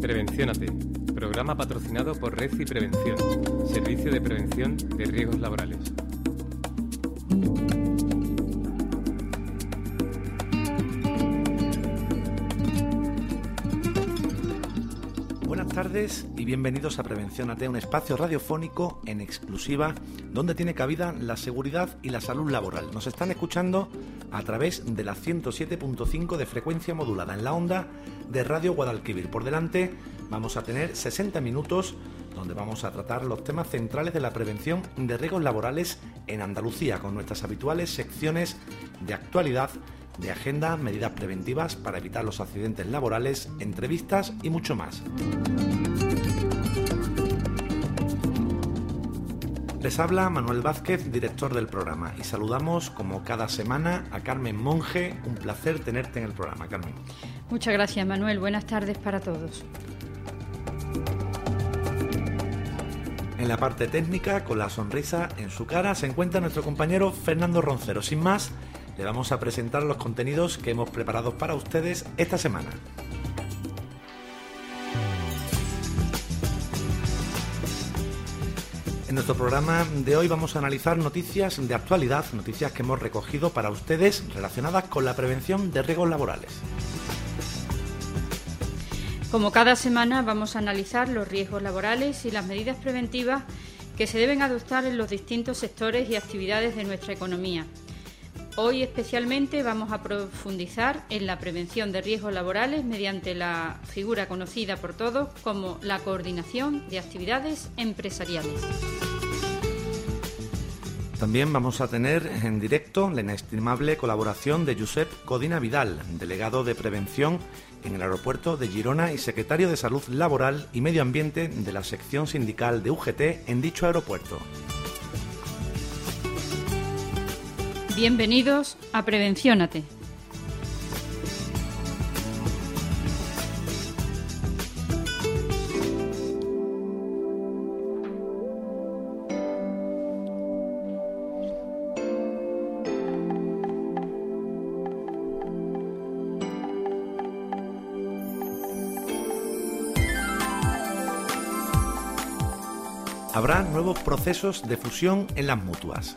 Prevenciónate, programa patrocinado por Red y Prevención, Servicio de Prevención de Riesgos Laborales. Tardes y bienvenidos a Prevenciónate, un espacio radiofónico en exclusiva donde tiene cabida la seguridad y la salud laboral. Nos están escuchando a través de la 107.5 de frecuencia modulada en la onda de Radio Guadalquivir. Por delante vamos a tener 60 minutos donde vamos a tratar los temas centrales de la prevención de riesgos laborales en Andalucía con nuestras habituales secciones de actualidad, de agenda, medidas preventivas para evitar los accidentes laborales, entrevistas y mucho más. Les habla Manuel Vázquez, director del programa, y saludamos como cada semana a Carmen Monge. Un placer tenerte en el programa, Carmen. Muchas gracias, Manuel. Buenas tardes para todos. En la parte técnica, con la sonrisa en su cara, se encuentra nuestro compañero Fernando Roncero. Sin más, le vamos a presentar los contenidos que hemos preparado para ustedes esta semana. En nuestro programa de hoy vamos a analizar noticias de actualidad, noticias que hemos recogido para ustedes relacionadas con la prevención de riesgos laborales. Como cada semana vamos a analizar los riesgos laborales y las medidas preventivas que se deben adoptar en los distintos sectores y actividades de nuestra economía. Hoy especialmente vamos a profundizar en la prevención de riesgos laborales mediante la figura conocida por todos como la coordinación de actividades empresariales. También vamos a tener en directo la inestimable colaboración de Josep Codina Vidal, delegado de prevención en el aeropuerto de Girona y secretario de Salud Laboral y Medio Ambiente de la sección sindical de UGT en dicho aeropuerto. Bienvenidos a Prevenciónate. Habrá nuevos procesos de fusión en las mutuas.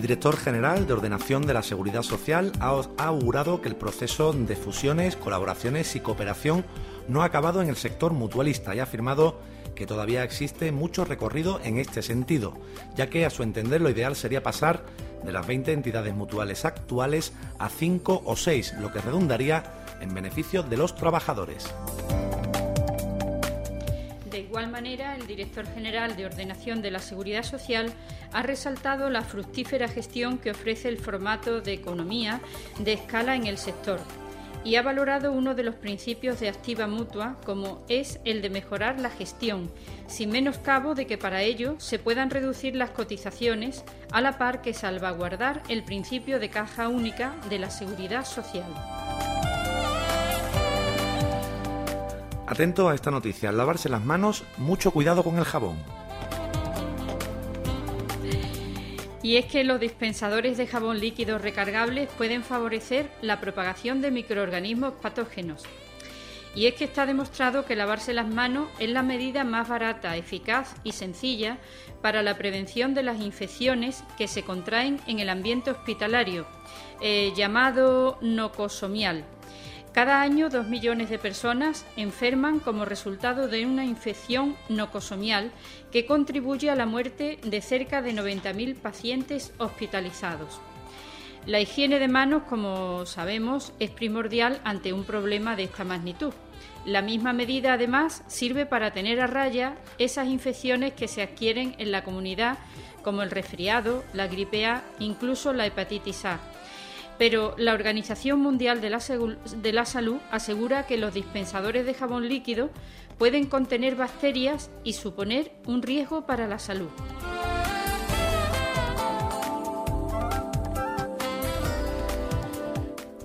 El director general de Ordenación de la Seguridad Social ha augurado que el proceso de fusiones, colaboraciones y cooperación no ha acabado en el sector mutualista y ha afirmado que todavía existe mucho recorrido en este sentido, ya que a su entender lo ideal sería pasar de las 20 entidades mutuales actuales a 5 o 6, lo que redundaría en beneficio de los trabajadores. De igual manera, el director general de Ordenación de la Seguridad Social ha resaltado la fructífera gestión que ofrece el formato de economía de escala en el sector y ha valorado uno de los principios de activa mutua como es el de mejorar la gestión, sin menoscabo de que para ello se puedan reducir las cotizaciones a la par que salvaguardar el principio de caja única de la seguridad social. Atento a esta noticia, lavarse las manos, mucho cuidado con el jabón. Y es que los dispensadores de jabón líquido recargables pueden favorecer la propagación de microorganismos patógenos. Y es que está demostrado que lavarse las manos es la medida más barata, eficaz y sencilla para la prevención de las infecciones que se contraen en el ambiente hospitalario, eh, llamado nocosomial. Cada año, dos millones de personas enferman como resultado de una infección nocosomial que contribuye a la muerte de cerca de 90.000 pacientes hospitalizados. La higiene de manos, como sabemos, es primordial ante un problema de esta magnitud. La misma medida, además, sirve para tener a raya esas infecciones que se adquieren en la comunidad, como el resfriado, la gripe A, incluso la hepatitis A pero la Organización Mundial de la, Salud asegura que los dispensadores de jabón líquido pueden contener bacterias y suponer un riesgo para la salud.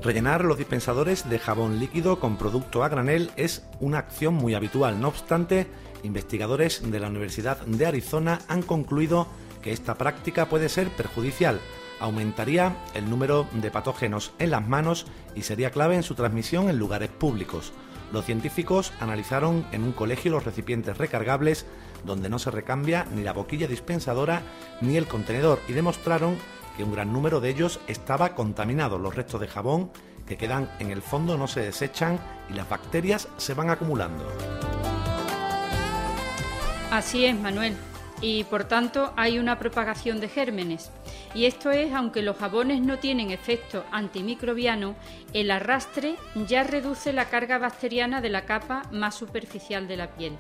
Rellenar los dispensadores de jabón líquido con producto a granel es una acción muy habitual. No obstante, investigadores de la Universidad de Arizona han concluido que esta práctica puede ser perjudicial aumentaría el número de patógenos en las manos y sería clave en su transmisión en lugares públicos. Los científicos analizaron en un colegio los recipientes recargables donde no se recambia ni la boquilla dispensadora ni el contenedor y demostraron que un gran número de ellos estaba contaminado. Los restos de jabón que quedan en el fondo no se desechan y las bacterias se van acumulando. Así es, Manuel. Y por tanto hay una propagación de gérmenes. Y esto es, aunque los jabones no tienen efecto antimicrobiano, el arrastre ya reduce la carga bacteriana de la capa más superficial de la piel.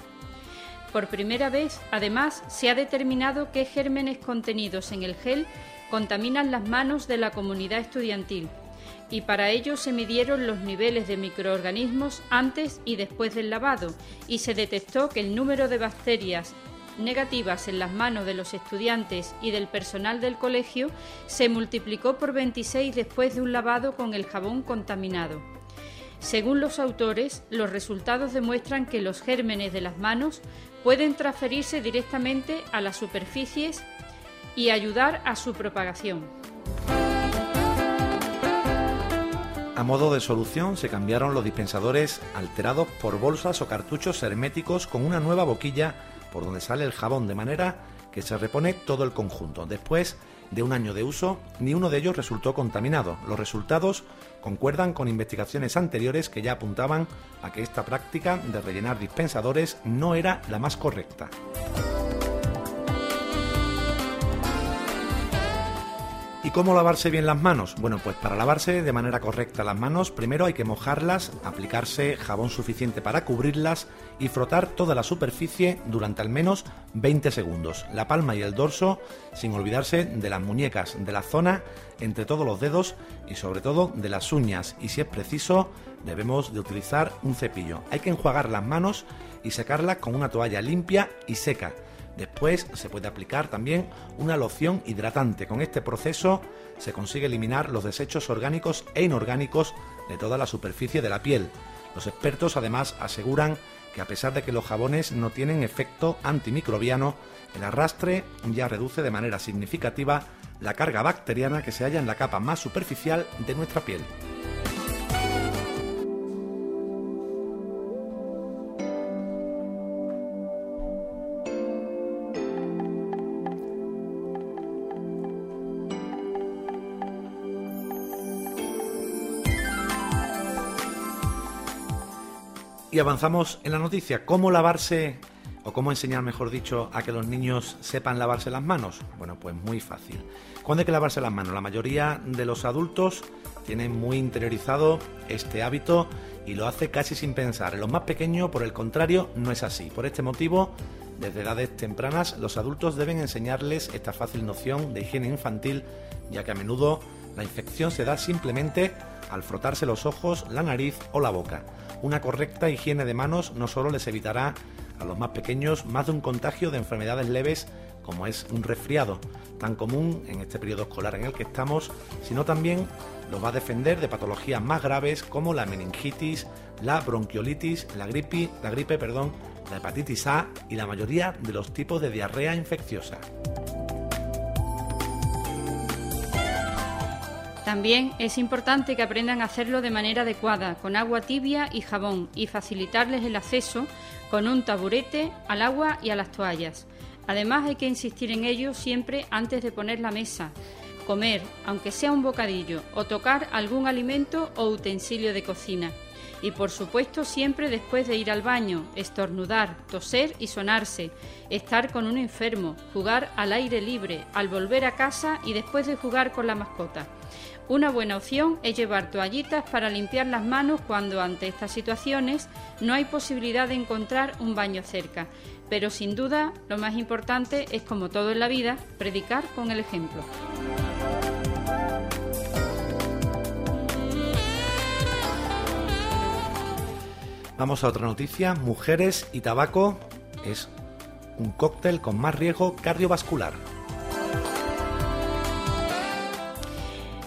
Por primera vez, además, se ha determinado qué gérmenes contenidos en el gel contaminan las manos de la comunidad estudiantil y para ello se midieron los niveles de microorganismos antes y después del lavado y se detectó que el número de bacterias negativas en las manos de los estudiantes y del personal del colegio se multiplicó por 26 después de un lavado con el jabón contaminado. Según los autores, los resultados demuestran que los gérmenes de las manos pueden transferirse directamente a las superficies y ayudar a su propagación. A modo de solución se cambiaron los dispensadores alterados por bolsas o cartuchos herméticos con una nueva boquilla por donde sale el jabón de manera que se repone todo el conjunto. Después de un año de uso, ni uno de ellos resultó contaminado. Los resultados concuerdan con investigaciones anteriores que ya apuntaban a que esta práctica de rellenar dispensadores no era la más correcta. ¿Y cómo lavarse bien las manos? Bueno, pues para lavarse de manera correcta las manos, primero hay que mojarlas, aplicarse jabón suficiente para cubrirlas y frotar toda la superficie durante al menos 20 segundos. La palma y el dorso, sin olvidarse de las muñecas, de la zona entre todos los dedos y sobre todo de las uñas. Y si es preciso, debemos de utilizar un cepillo. Hay que enjuagar las manos y secarlas con una toalla limpia y seca Después se puede aplicar también una loción hidratante. Con este proceso se consigue eliminar los desechos orgánicos e inorgánicos de toda la superficie de la piel. Los expertos además aseguran que a pesar de que los jabones no tienen efecto antimicrobiano, el arrastre ya reduce de manera significativa la carga bacteriana que se halla en la capa más superficial de nuestra piel. Y avanzamos en la noticia. ¿Cómo lavarse o cómo enseñar, mejor dicho, a que los niños sepan lavarse las manos? Bueno, pues muy fácil. ¿Cuándo hay que lavarse las manos? La mayoría de los adultos tienen muy interiorizado este hábito y lo hace casi sin pensar. En los más pequeños, por el contrario, no es así. Por este motivo, desde edades tempranas, los adultos deben enseñarles esta fácil noción de higiene infantil, ya que a menudo la infección se da simplemente al frotarse los ojos, la nariz o la boca. Una correcta higiene de manos no solo les evitará a los más pequeños más de un contagio de enfermedades leves como es un resfriado, tan común en este periodo escolar en el que estamos, sino también los va a defender de patologías más graves como la meningitis, la bronquiolitis, la gripe, la gripe, perdón, la hepatitis A y la mayoría de los tipos de diarrea infecciosa. También es importante que aprendan a hacerlo de manera adecuada, con agua tibia y jabón, y facilitarles el acceso con un taburete al agua y a las toallas. Además hay que insistir en ello siempre antes de poner la mesa, comer, aunque sea un bocadillo, o tocar algún alimento o utensilio de cocina. Y por supuesto siempre después de ir al baño, estornudar, toser y sonarse, estar con un enfermo, jugar al aire libre, al volver a casa y después de jugar con la mascota. Una buena opción es llevar toallitas para limpiar las manos cuando ante estas situaciones no hay posibilidad de encontrar un baño cerca. Pero sin duda lo más importante es, como todo en la vida, predicar con el ejemplo. Vamos a otra noticia. Mujeres y tabaco es un cóctel con más riesgo cardiovascular.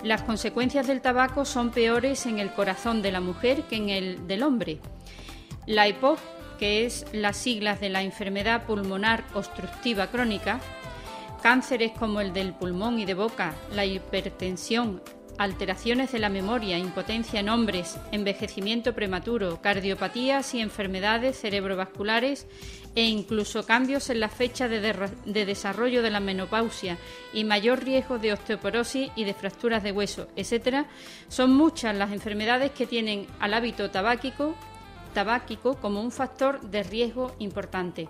Las consecuencias del tabaco son peores en el corazón de la mujer que en el del hombre. La EPOC, que es las siglas de la enfermedad pulmonar obstructiva crónica, cánceres como el del pulmón y de boca, la hipertensión, alteraciones de la memoria, impotencia en hombres, envejecimiento prematuro, cardiopatías y enfermedades cerebrovasculares e incluso cambios en la fecha de, desarrollo de la menopausia y mayor riesgo de osteoporosis y de fracturas de hueso, etc., son muchas las enfermedades que tienen al hábito tabáquico, tabáquico como un factor de riesgo importante.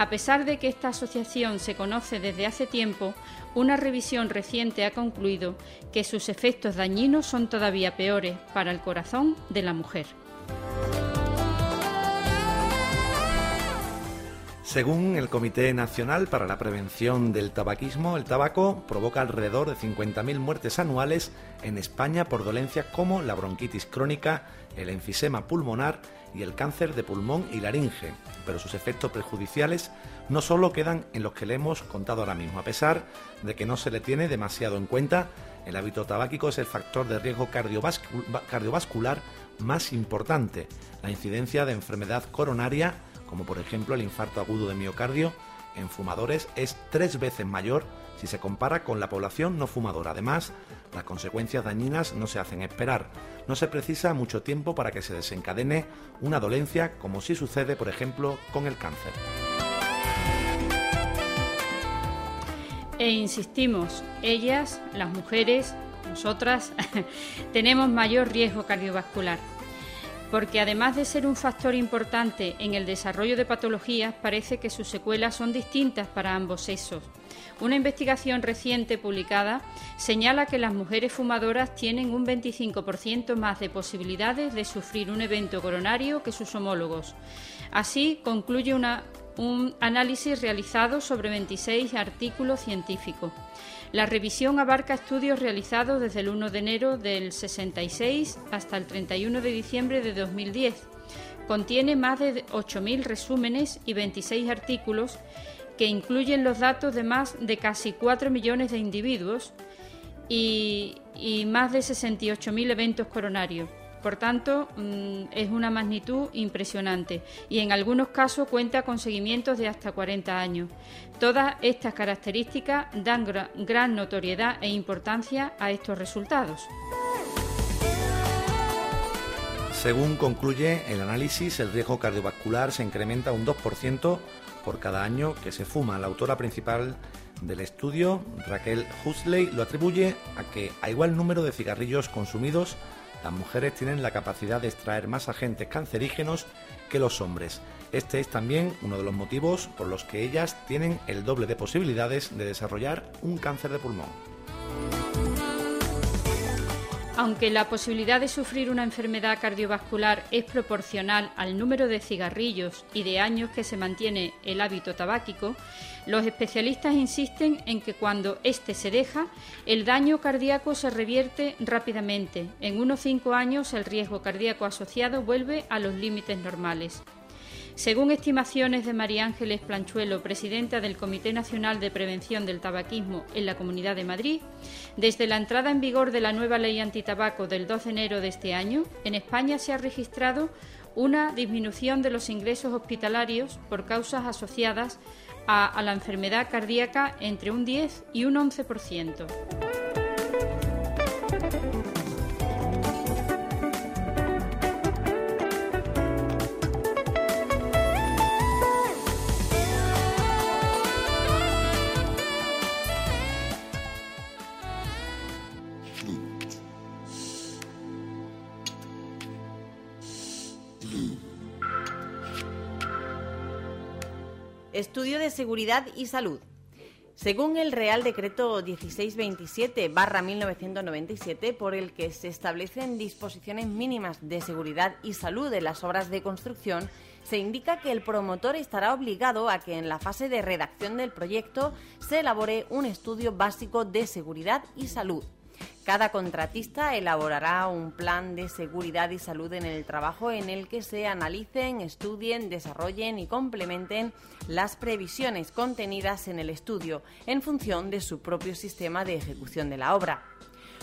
A pesar de que esta asociación se conoce desde hace tiempo, una revisión reciente ha concluido que sus efectos dañinos son todavía peores para el corazón de la mujer. Según el Comité Nacional para la Prevención del Tabaquismo, el tabaco provoca alrededor de 50.000 muertes anuales en España por dolencias como la bronquitis crónica, el enfisema pulmonar y el cáncer de pulmón y laringe, pero sus efectos perjudiciales no solo quedan en los que le hemos contado ahora mismo, a pesar de que no se le tiene demasiado en cuenta, el hábito tabáquico es el factor de riesgo cardiovascular más importante. La incidencia de enfermedad coronaria, como por ejemplo el infarto agudo de miocardio, en fumadores es tres veces mayor si se compara con la población no fumadora. Además, las consecuencias dañinas no se hacen esperar. No se precisa mucho tiempo para que se desencadene una dolencia como si sucede, por ejemplo, con el cáncer. E insistimos, ellas, las mujeres, nosotras, tenemos mayor riesgo cardiovascular porque además de ser un factor importante en el desarrollo de patologías, parece que sus secuelas son distintas para ambos sexos. Una investigación reciente publicada señala que las mujeres fumadoras tienen un 25% más de posibilidades de sufrir un evento coronario que sus homólogos. Así concluye un análisis realizado sobre 26 artículos científicos. La revisión abarca estudios realizados desde el 1 de enero del 66 hasta el 31 de diciembre de 2010. Contiene más de 8.000 resúmenes y 26 artículos que incluyen los datos de más de casi 4 millones de individuos y, y más de 68.000 eventos coronarios. Por tanto, mm, es una magnitud impresionante y en algunos casos cuenta con seguimientos de hasta 40 años. Todas estas características dan gran notoriedad e importancia a estos resultados. Según concluye el análisis, el riesgo cardiovascular se incrementa un 2% por cada año que se fuma. La autora principal del estudio, Raquel Huxley, lo atribuye a que a igual número de cigarrillos consumidos, las mujeres tienen la capacidad de extraer más agentes cancerígenos que los hombres. Este es también uno de los motivos por los que ellas tienen el doble de posibilidades de desarrollar un cáncer de pulmón. Aunque la posibilidad de sufrir una enfermedad cardiovascular es proporcional al número de cigarrillos y de años que se mantiene el hábito tabáquico, los especialistas insisten en que cuando éste se deja, el daño cardíaco se revierte rápidamente. En unos cinco años el riesgo cardíaco asociado vuelve a los límites normales. Según estimaciones de María Ángeles Planchuelo, presidenta del Comité Nacional de Prevención del Tabaquismo en la Comunidad de Madrid, desde la entrada en vigor de la nueva ley antitabaco del 2 de enero de este año, en España se ha registrado una disminución de los ingresos hospitalarios por causas asociadas a, a la enfermedad cardíaca entre un 10 y un 11%. Estudio de Seguridad y Salud. Según el Real Decreto 1627-1997, por el que se establecen disposiciones mínimas de seguridad y salud en las obras de construcción, se indica que el promotor estará obligado a que en la fase de redacción del proyecto se elabore un estudio básico de seguridad y salud cada contratista elaborará un plan de seguridad y salud en el trabajo en el que se analicen, estudien, desarrollen y complementen las previsiones contenidas en el estudio en función de su propio sistema de ejecución de la obra.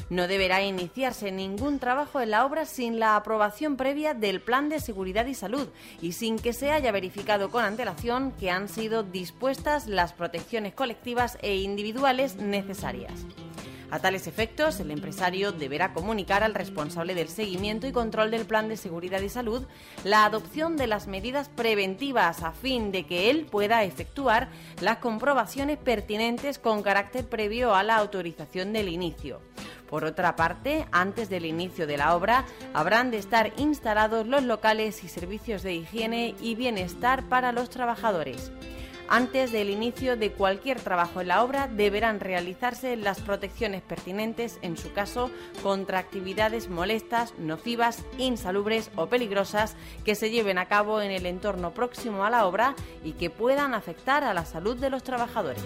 No deberá iniciarse ningún trabajo en la obra sin la aprobación previa del Plan de Seguridad y Salud y sin que se haya verificado con antelación que han sido dispuestas las protecciones colectivas e individuales necesarias. A tales efectos, el empresario deberá comunicar al responsable del seguimiento y control del plan de seguridad y salud la adopción de las medidas preventivas a fin de que él pueda efectuar las comprobaciones pertinentes con carácter previo a la autorización del inicio. Por otra parte, antes del inicio de la obra, habrán de estar instalados los locales y servicios de higiene y bienestar para los trabajadores. Antes del inicio de cualquier trabajo en la obra deberán realizarse las protecciones pertinentes, en su caso, contra actividades molestas, nocivas, insalubres o peligrosas que se lleven a cabo en el entorno próximo a la obra y que puedan afectar a la salud de los trabajadores.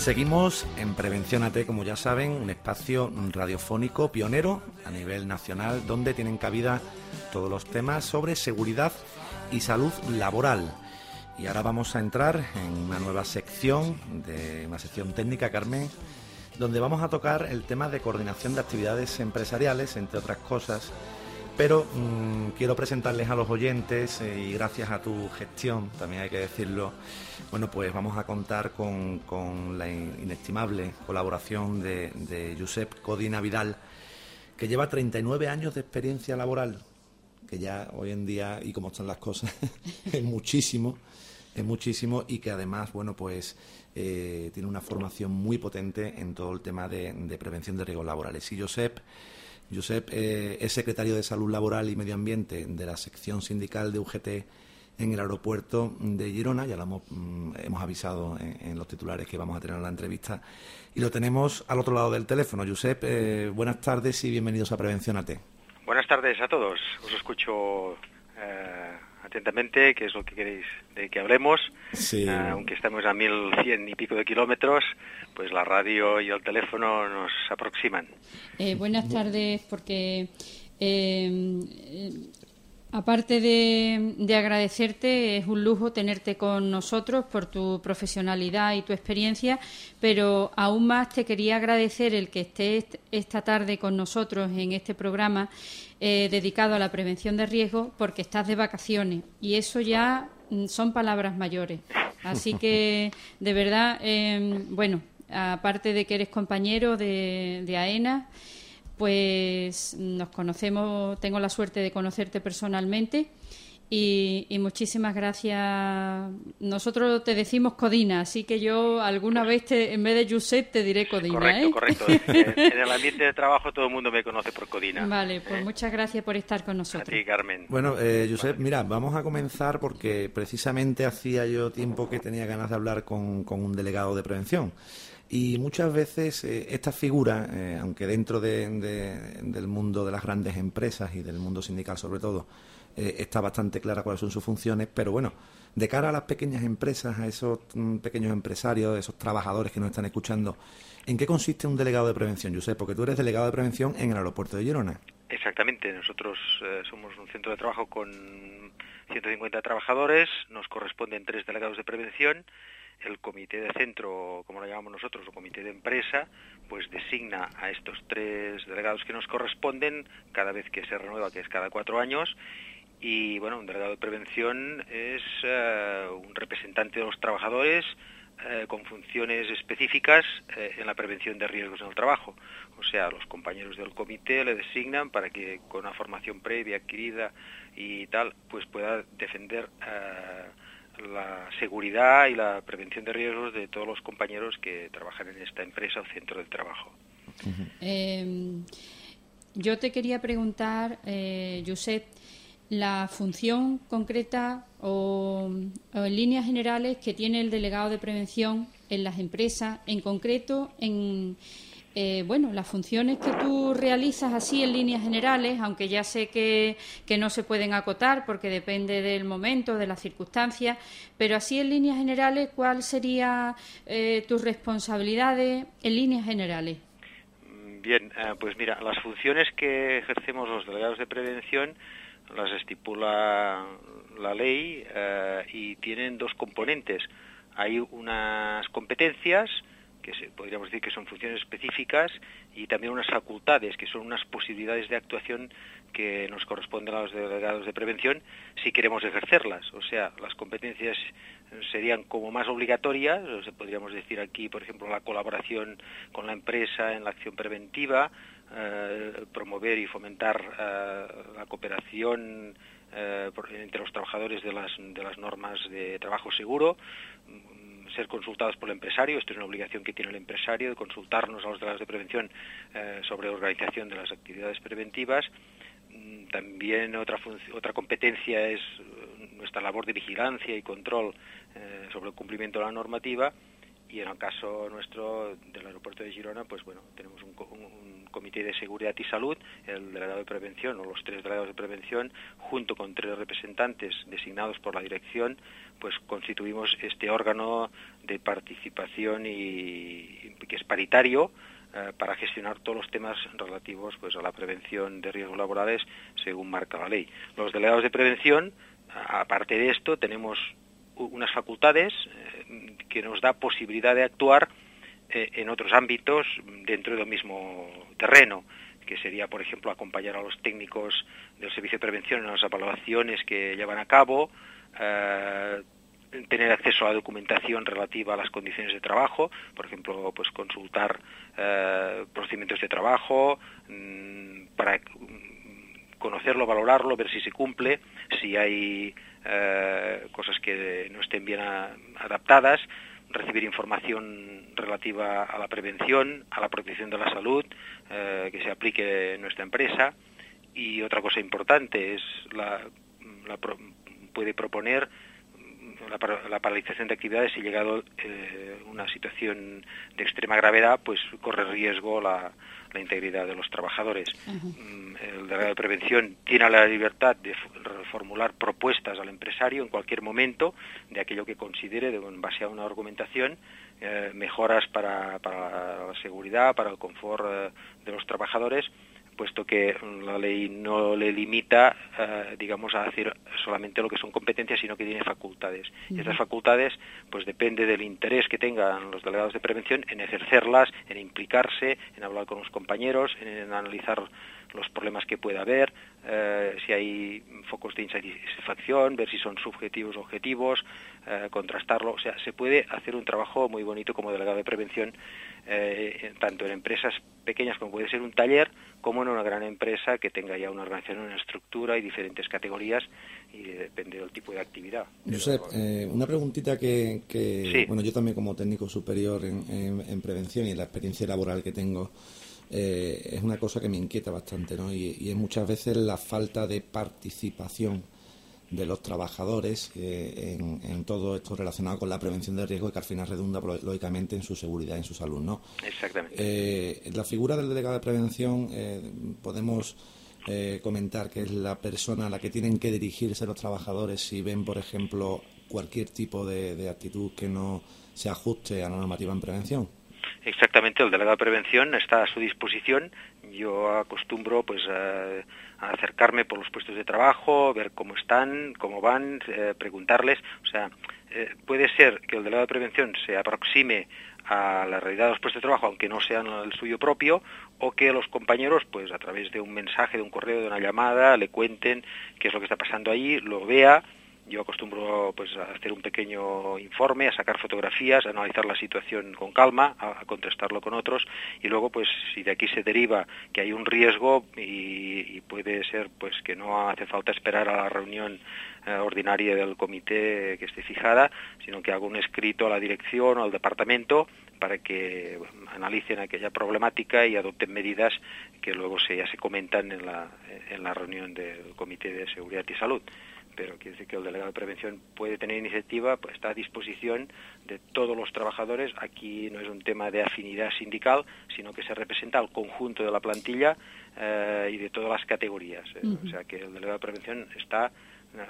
Seguimos en Prevención AT, como ya saben, un espacio radiofónico pionero a nivel nacional donde tienen cabida todos los temas sobre seguridad y salud laboral. Y ahora vamos a entrar en una nueva sección, de una sección técnica, Carmen, donde vamos a tocar el tema de coordinación de actividades empresariales, entre otras cosas, pero mm, quiero presentarles a los oyentes eh, y gracias a tu gestión, también hay que decirlo, bueno, pues vamos a contar con, la inestimable colaboración de, Josep Codina Vidal, que lleva 39 años de experiencia laboral, que ya hoy en día, y como están las cosas, es muchísimo, es muchísimo, y que además, bueno, pues eh, tiene una formación muy potente en todo el tema de prevención de riesgos laborales. Y Josep Josep eh, es secretario de Salud Laboral y Medio Ambiente de la sección sindical de UGT en el aeropuerto de Girona. Ya lo hemos, mm, avisado en, los titulares que vamos a tener en la entrevista. Y lo tenemos al otro lado del teléfono. Josep, eh, buenas tardes y bienvenidos a Prevención AT. Buenas tardes a todos. Os escucho eh, atentamente, qué es lo que queréis de que hablemos. Sí. Ah, aunque estamos a 1100 y pico de kilómetros, pues la radio y el teléfono nos aproximan. Eh, buenas tardes, porque eh, eh, aparte de, de, agradecerte, es un lujo tenerte con nosotros por tu profesionalidad y tu experiencia, pero aún más te quería agradecer el que estés esta tarde con nosotros en este programa eh, dedicado a la prevención de riesgos porque estás de vacaciones y eso ya mm, son palabras mayores. Así que, de verdad, em, bueno, aparte de que eres compañero de, de AENA, pues nos conocemos, tengo la suerte de conocerte personalmente y, muchísimas gracias. Nosotros te decimos Codina, así que yo alguna vez en vez de Josep te diré Codina. Correcto, ¿eh? correcto. en el ambiente de trabajo todo el mundo me conoce por Codina. Vale, pues muchas gracias por estar con nosotros. A ti, Carmen. Bueno, eh, Josep, mira, vamos a comenzar porque precisamente hacía yo tiempo que tenía ganas de hablar con, con un delegado de prevención. Y muchas veces eh, esta figura, eh, aunque dentro del mundo de las grandes empresas y del mundo sindical sobre todo, eh, está bastante clara cuáles son sus funciones, pero bueno, de cara a las pequeñas empresas, a esos mm, pequeños empresarios, esos trabajadores que nos están escuchando, ¿en qué consiste un delegado de prevención, Josep? Porque tú eres delegado de prevención en el aeropuerto de Girona. Exactamente, nosotros somos un centro de trabajo con 150 trabajadores, nos corresponden tres delegados de prevención el comité de centro, como lo llamamos nosotros, o comité de empresa, pues designa a estos tres delegados que nos corresponden cada vez que se renueva, que es cada cuatro años, y bueno, un delegado de prevención es eh, un representante de los trabajadores eh, con funciones específicas eh, en la prevención de riesgos en el trabajo. O sea, los compañeros del comité le designan para que con una formación previa adquirida y tal, pues pueda defender la seguridad y la prevención de riesgos de todos los compañeros que trabajan en esta empresa o centro de trabajo. Em, yo te quería preguntar, eh, Josep, la función concreta o, en líneas generales que tiene el delegado de prevención en las empresas, en concreto en eh, bueno, las funciones que tú realizas así en líneas generales, aunque ya sé que, no se pueden acotar porque depende del momento, de las circunstancias, pero así en líneas generales, ¿cuál sería eh, tus responsabilidades en líneas generales? Bien, eh, pues mira, las funciones que ejercemos los delegados de prevención las estipula la ley y tienen dos componentes. Hay unas competencias, que podríamos decir que son funciones específicas y también unas facultades, que son unas posibilidades de actuación que nos corresponden a los delegados de prevención si queremos ejercerlas. O sea, las competencias serían como más obligatorias, podríamos decir aquí, por ejemplo, la colaboración con la empresa en la acción preventiva, eh, promover y fomentar eh, la cooperación eh, entre los trabajadores de las, de las normas de trabajo seguro, ser consultados por el empresario. Esto es una obligación que tiene el empresario de consultarnos a los delegados de prevención eh, sobre organización de las actividades preventivas. Mm, también otra, otra competencia es eh, nuestra labor de vigilancia y control eh, sobre el cumplimiento de la normativa y en el caso nuestro del aeropuerto de Girona, pues bueno, tenemos un, comité de seguridad y salud, el delegado de prevención o los tres delegados de prevención, junto con tres representantes designados por la dirección, pues constituimos este órgano de participación y que es paritario eh, para gestionar todos los temas relativos pues a la prevención de riesgos laborales según marca la ley. Los delegados de prevención, aparte de esto, tenemos unas facultades eh, que nos da posibilidad de actuar eh, en otros ámbitos dentro del mismo terreno que sería, por ejemplo, acompañar a los técnicos del Servicio de Prevención en las evaluaciones que llevan a cabo, eh, tener acceso a la documentación relativa a las condiciones de trabajo, por ejemplo, pues consultar procedimientos de trabajo mm, para conocerlo, valorarlo, ver si se cumple, si hay eh, cosas que no estén bien adaptadas, recibir información relativa a la prevención, a la protección de la salud, eh, que se aplique nuestra empresa. Y otra cosa importante es la, puede proponer la, paralización de actividades si llegado eh, una situación de extrema gravedad, pues corre riesgo la, la integridad de los trabajadores. Mm, el delegado de prevención tiene la libertad de formular propuestas al empresario en cualquier momento de aquello que considere, en base a una argumentación, eh, mejoras para, para, la seguridad, para el confort eh, de los trabajadores puesto que la ley no le limita, eh, digamos, a hacer solamente lo que son competencias, sino que tiene facultades. Y esas facultades, pues depende del interés que tengan los delegados de prevención en ejercerlas, en implicarse, en hablar con los compañeros, en analizar los problemas que pueda haber, eh, si hay focos de insatisfacción, ver si son subjetivos o objetivos, eh, contrastarlo. O sea, se puede hacer un trabajo muy bonito como delegado de prevención, eh, tanto en empresas pequeñas como puede ser un taller, como en una gran empresa que tenga ya una organización, una estructura y diferentes categorías y depende del tipo de actividad. Josep, una preguntita que, bueno, yo también como técnico superior en prevención y en la experiencia laboral que tengo, eh, es una cosa que me inquieta bastante, ¿no? Y, es muchas veces la falta de participación de los trabajadores eh, en, todo esto relacionado con la prevención de riesgo y que al final redunda lógicamente en su seguridad en su salud, ¿no? Exactamente. Eh, la figura del delegado de prevención eh, podemos comentar que es la persona a la que tienen que dirigirse los trabajadores si ven, por ejemplo, cualquier tipo de, actitud que no se ajuste a la normativa en prevención. Exactamente, el delegado de prevención está a su disposición. Yo acostumbro, pues, a acercarme por los puestos de trabajo, ver cómo están, cómo van, eh, preguntarles. O sea, eh, puede ser que el delegado de prevención se aproxime a la realidad de los puestos de trabajo, aunque no sean el suyo propio, o que los compañeros, pues a través de un mensaje, de un correo, de una llamada, le cuenten qué es lo que está pasando allí, lo vea yo acostumbro pues a hacer un pequeño informe, a sacar fotografías, a analizar la situación con calma, a, contrastarlo con otros y luego pues si de aquí se deriva que hay un riesgo y, puede ser pues que no hace falta esperar a la reunión eh, ordinaria del comité que esté fijada, sino que hago un escrito a la dirección o al departamento para que analicen aquella problemática y adopten medidas que luego ya se comentan en la, en la reunión del Comité de Seguridad y Salud pero quiere decir que el delegado de prevención puede tener iniciativa, pues está a disposición de todos los trabajadores. Aquí no es un tema de afinidad sindical, sino que se representa al conjunto de la plantilla eh, y de todas las categorías. Eh. O sea que el delegado de prevención está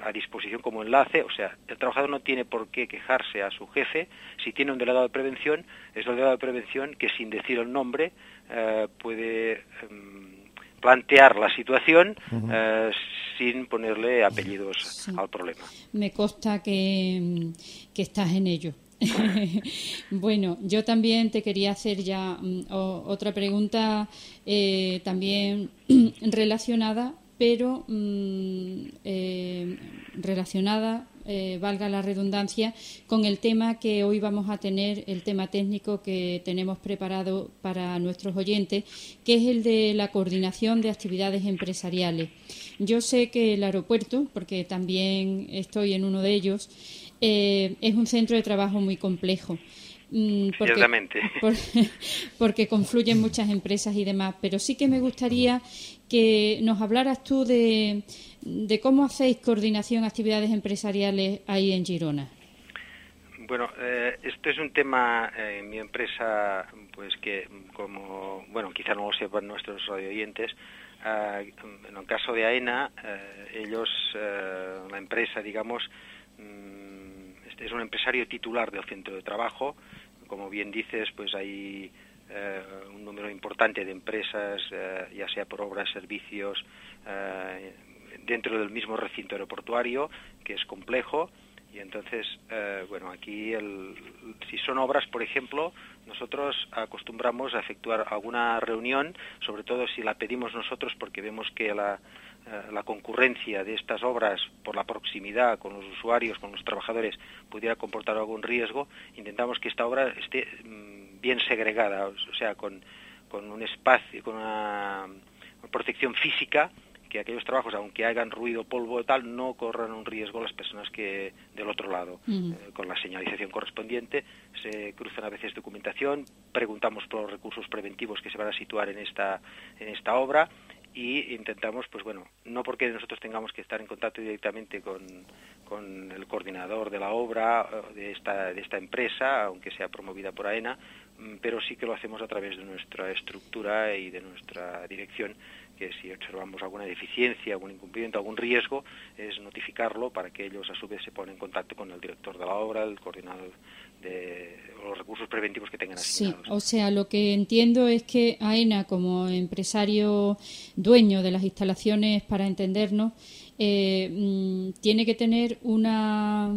a disposición como enlace, o sea, el trabajador no tiene por qué quejarse a su jefe, si tiene un delegado de prevención, es el delegado de prevención que sin decir el nombre eh, puede em, plantear la situación eh, sin ponerle apellidos al problema. Me consta que, estás en ello. bueno, yo también te quería hacer ya mm, otra pregunta eh, también relacionada, pero mm, eh, relacionada eh, valga la redundancia, con el tema que hoy vamos a tener, el tema técnico que tenemos preparado para nuestros oyentes, que es el de la coordinación de actividades empresariales. Yo sé que el aeropuerto, porque también estoy en uno de ellos, eh, es un centro de trabajo muy complejo. Mm, porque, porque confluyen muchas empresas y demás, pero sí que me gustaría que nos hablaras tú de, de cómo hacéis coordinación actividades empresariales ahí en Girona. Bueno, eh, esto es un tema eh, en mi empresa, pues que como, bueno, quizá no lo sepan nuestros oyentes, eh, en el caso de AENA, ellos, la empresa, digamos, mm, este es un empresario titular del centro de trabajo, como bien dices, pues hay un número importante de empresas, ya sea por obras, servicios, dentro del mismo recinto aeroportuario, que es complejo. Y entonces, eh, bueno, aquí, el, si son obras, por ejemplo, nosotros acostumbramos a efectuar alguna reunión, sobre todo si la pedimos nosotros porque vemos que la, eh, la concurrencia de estas obras por la proximidad con los usuarios, con los trabajadores, pudiera comportar algún riesgo, intentamos que esta obra esté mm, bien segregada, o sea, con, con un espacio, con una protección física que aquellos trabajos, aunque hagan ruido, polvo y tal, no corran un riesgo las personas que del otro lado. Eh, con la señalización correspondiente se cruzan a veces documentación, preguntamos por los recursos preventivos que se van a situar en esta, en esta obra y intentamos, pues bueno, no porque nosotros tengamos que estar en contacto directamente con, con el coordinador de la obra eh, de esta, de esta empresa, aunque sea promovida por AENA, mm, pero sí que lo hacemos a través de nuestra estructura y de nuestra dirección que si observamos alguna deficiencia, algún incumplimiento, algún riesgo, es notificarlo para que ellos a su vez se ponen en contacto con el director de la obra, el coordinador de los recursos preventivos que tengan asignados. Sí, o sea, lo que entiendo es que AENA, como empresario dueño de las instalaciones, para entendernos, eh, mm, tiene que tener una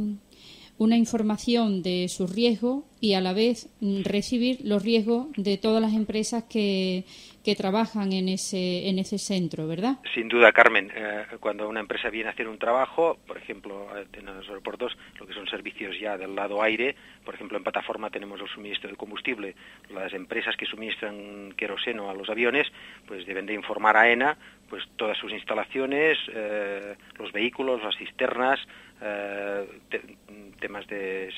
una información de su riesgo y a la vez mm, recibir los riesgos de todas las empresas que, que trabajan en ese, en ese centro, ¿verdad? Sin duda, Carmen. Eh, cuando una empresa viene a hacer un trabajo, por ejemplo, eh, en los aeropuertos, lo que son servicios ya del lado aire, por ejemplo, en plataforma tenemos el suministro de combustible. Las empresas que suministran queroseno a los aviones, pues deben de informar a ENA pues todas sus instalaciones, eh, los vehículos, las cisternas, eh, temas de,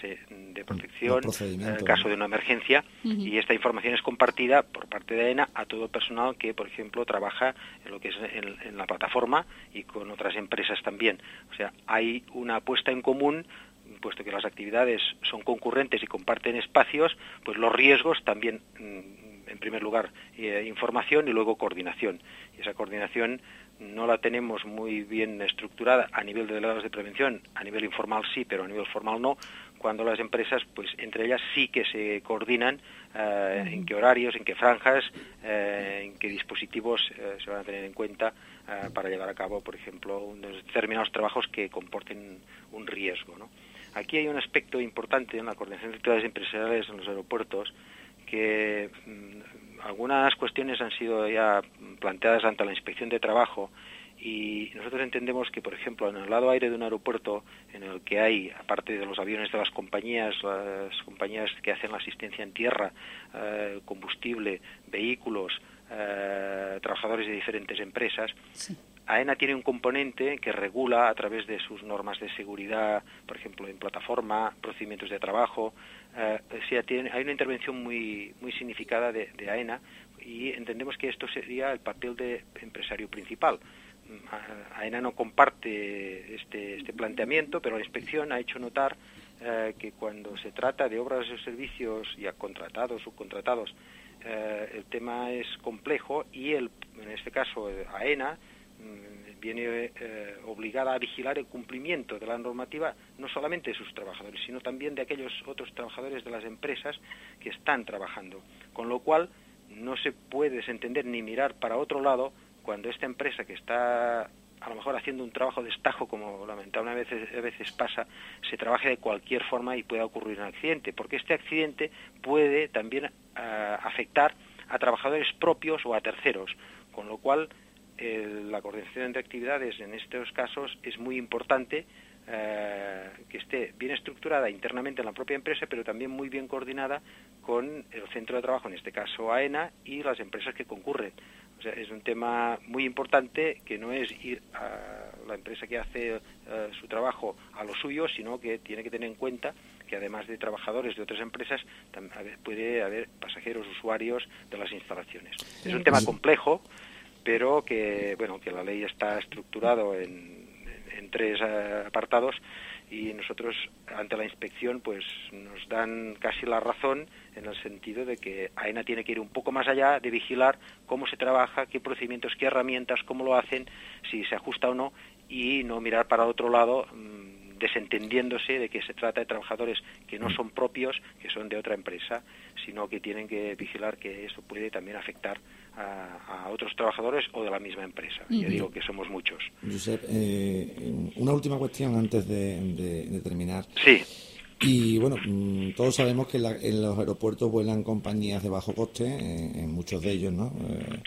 protección en el caso de una emergencia y esta información es compartida por parte de AENA a todo el personal que, por ejemplo, trabaja en lo que es en, la plataforma y con otras empresas también. O sea, hay una apuesta en común puesto que las actividades son concurrentes y comparten espacios, pues los riesgos también, mm, en primer lugar, eh, información y luego coordinación. Y esa coordinación no la tenemos muy bien estructurada a nivel de delegados de prevención, a nivel informal sí, pero a nivel formal no, cuando las empresas, pues entre ellas sí que se coordinan eh, en qué horarios, en qué franjas, eh, en qué dispositivos eh, se van a tener en cuenta para llevar a cabo, por ejemplo, unos determinados trabajos que comporten un riesgo. ¿no? Aquí hay un aspecto importante en la coordinación de actividades empresariales en los aeropuertos que mm, algunas cuestiones han sido ya planteadas ante la inspección de trabajo y nosotros entendemos que, por ejemplo, en el lado aire de un aeropuerto, en el que hay, aparte de los aviones de las compañías, las compañías que hacen la asistencia en tierra, eh, combustible, vehículos, eh, trabajadores de diferentes empresas, AENA tiene un componente que regula a través de sus normas de seguridad, por ejemplo, en plataforma, procedimientos de trabajo. Eh, hay una intervención muy, muy significada de, AENA y entendemos que esto sería el papel de empresario principal. Mm, AENA no comparte este, este planteamiento, pero la inspección ha hecho notar eh, que cuando se trata de obras o servicios ya contratados, subcontratados, eh, el tema es complejo y el, en este caso AENA Mm, viene eh, obligada a vigilar el cumplimiento de la normativa no solamente de sus trabajadores, sino también de aquellos otros trabajadores de las empresas que están trabajando. Con lo cual, no se puede desentender ni mirar para otro lado cuando esta empresa que está a lo mejor haciendo un trabajo de estajo, como lamentablemente a veces, veces pasa, se trabaje de cualquier forma y pueda ocurrir un accidente, porque este accidente puede también ah, afectar a trabajadores propios o a terceros, con lo cual la coordinación de actividades en estos casos es muy importante eh, que esté bien estructurada internamente en la propia empresa, pero también muy bien coordinada con el centro de trabajo, en este caso AENA, y las empresas que concurren. O sea, es un tema muy importante que no es ir a la empresa que hace eh, su trabajo a lo suyo, sino que tiene que tener en cuenta que además de trabajadores de otras empresas, puede haber pasajeros, usuarios de las instalaciones. Es un tema complejo, pero que bueno que la ley está estructurado en, tres eh, apartados y nosotros ante la inspección pues nos dan casi la razón en el sentido de que AENA tiene que ir un poco más allá de vigilar cómo se trabaja, qué procedimientos, qué herramientas, cómo lo hacen, si se ajusta o no y no mirar para otro lado mm, desentendiéndose de que se trata de trabajadores que no son propios, que son de otra empresa, sino que tienen que vigilar que eso puede también afectar a, otros trabajadores o de la misma empresa. Ya digo que somos muchos. Josep, eh, una última cuestión antes de, terminar. Sí. Y bueno, mm, todos sabemos que en los aeropuertos vuelan compañías de bajo coste, en, muchos de ellos, ¿no? Eh,